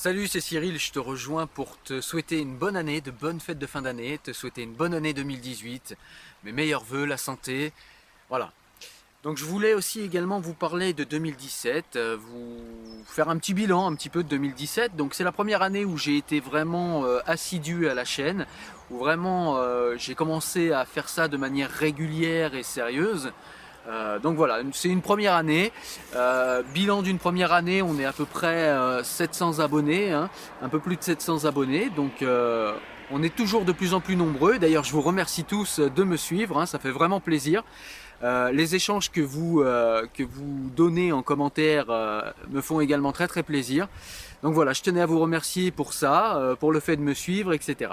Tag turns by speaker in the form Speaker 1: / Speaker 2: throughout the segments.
Speaker 1: Salut, c'est Cyril, je te rejoins pour te souhaiter une bonne année, de bonnes fêtes de fin d'année, te souhaiter une bonne année 2018, mes meilleurs voeux, la santé, voilà. Donc je voulais aussi également vous parler de 2017, euh, vous faire un petit bilan un petit peu de 2017. Donc c'est la première année où j'ai été vraiment euh, assidu à la chaîne, où vraiment euh, j'ai commencé à faire ça de manière régulière et sérieuse. Euh, donc voilà, c'est une première année. Euh, bilan d'une première année, on est à peu près euh, 700 abonnés, hein, un peu plus de 700 abonnés. Donc euh, on est toujours de plus en plus nombreux. D'ailleurs, je vous remercie tous de me suivre, hein, ça fait vraiment plaisir. Euh, les échanges que vous, euh, que vous donnez en commentaire euh, me font également très très plaisir. Donc voilà, je tenais à vous remercier pour ça, euh, pour le fait de me suivre, etc.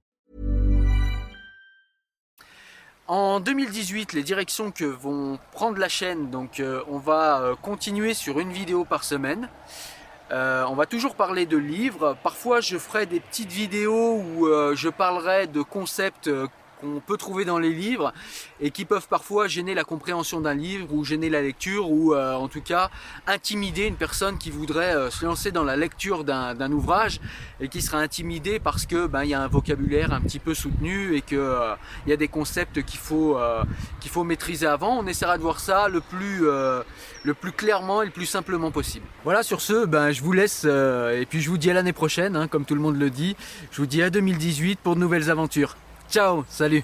Speaker 1: En 2018, les directions que vont prendre la chaîne, donc euh, on va euh, continuer sur une vidéo par semaine. Euh, on va toujours parler de livres. Parfois, je ferai des petites vidéos où je parlerai de concepts qu'on peut trouver dans les livres et qui peuvent parfois gêner la compréhension d'un livre ou gêner la lecture ou euh, en tout cas intimider une personne qui voudrait euh, se lancer dans la lecture d'un ouvrage et qui sera intimidée parce que ben il y a un vocabulaire un petit peu soutenu et que euh, y a des concepts qu'il faut qu'il faut maîtriser avant. On essaiera de voir ça le plus clairement et le plus simplement possible. Voilà sur ce, ben je vous laisse et puis je vous dis à l'année prochaine, hein, comme tout le monde le dit. Je vous dis à 2018 pour de nouvelles aventures. Ciao, salut